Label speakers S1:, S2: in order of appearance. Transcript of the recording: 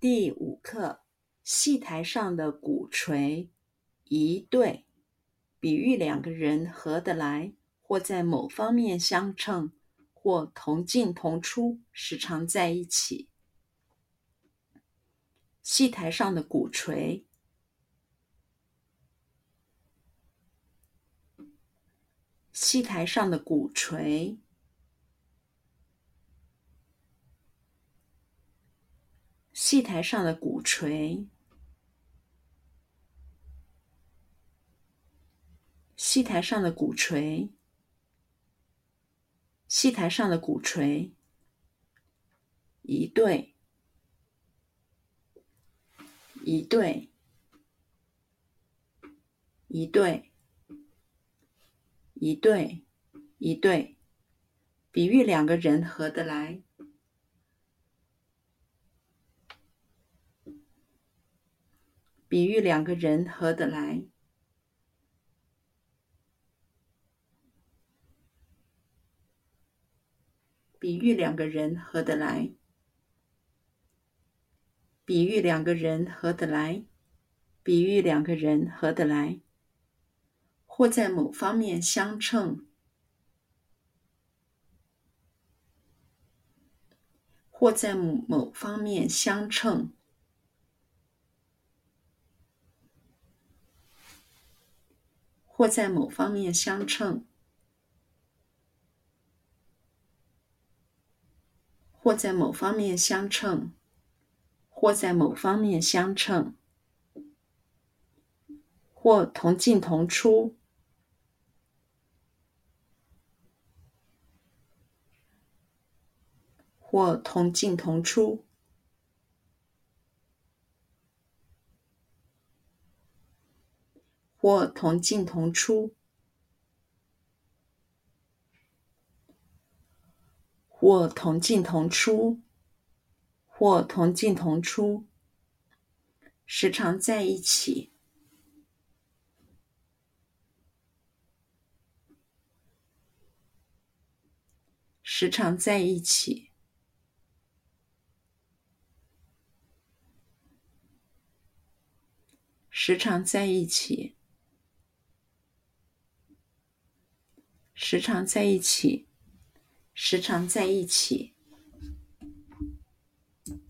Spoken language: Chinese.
S1: 第五课：戏台上的鼓槌，一对，比喻两个人合得来，或在某方面相称，或同进同出，时常在一起。戏台上的鼓槌，戏台上的鼓槌。戏台上的鼓槌，戏台上的鼓槌，戏台上的鼓槌，一对，一对，一对，一对，一对，比喻两个人合得来。比喻两个人合得来，比喻两个人合得来，比喻两个人合得来，比喻两个人合得来，或在某方面相称，或在某某方面相称。或在某方面相称，或在某方面相称，或在某方面相称，或同进同出，或同进同出。或同进同出，或同进同出，或同进同出，时常在一起，时常在一起，时常在一起。时常在一起，时常在一起。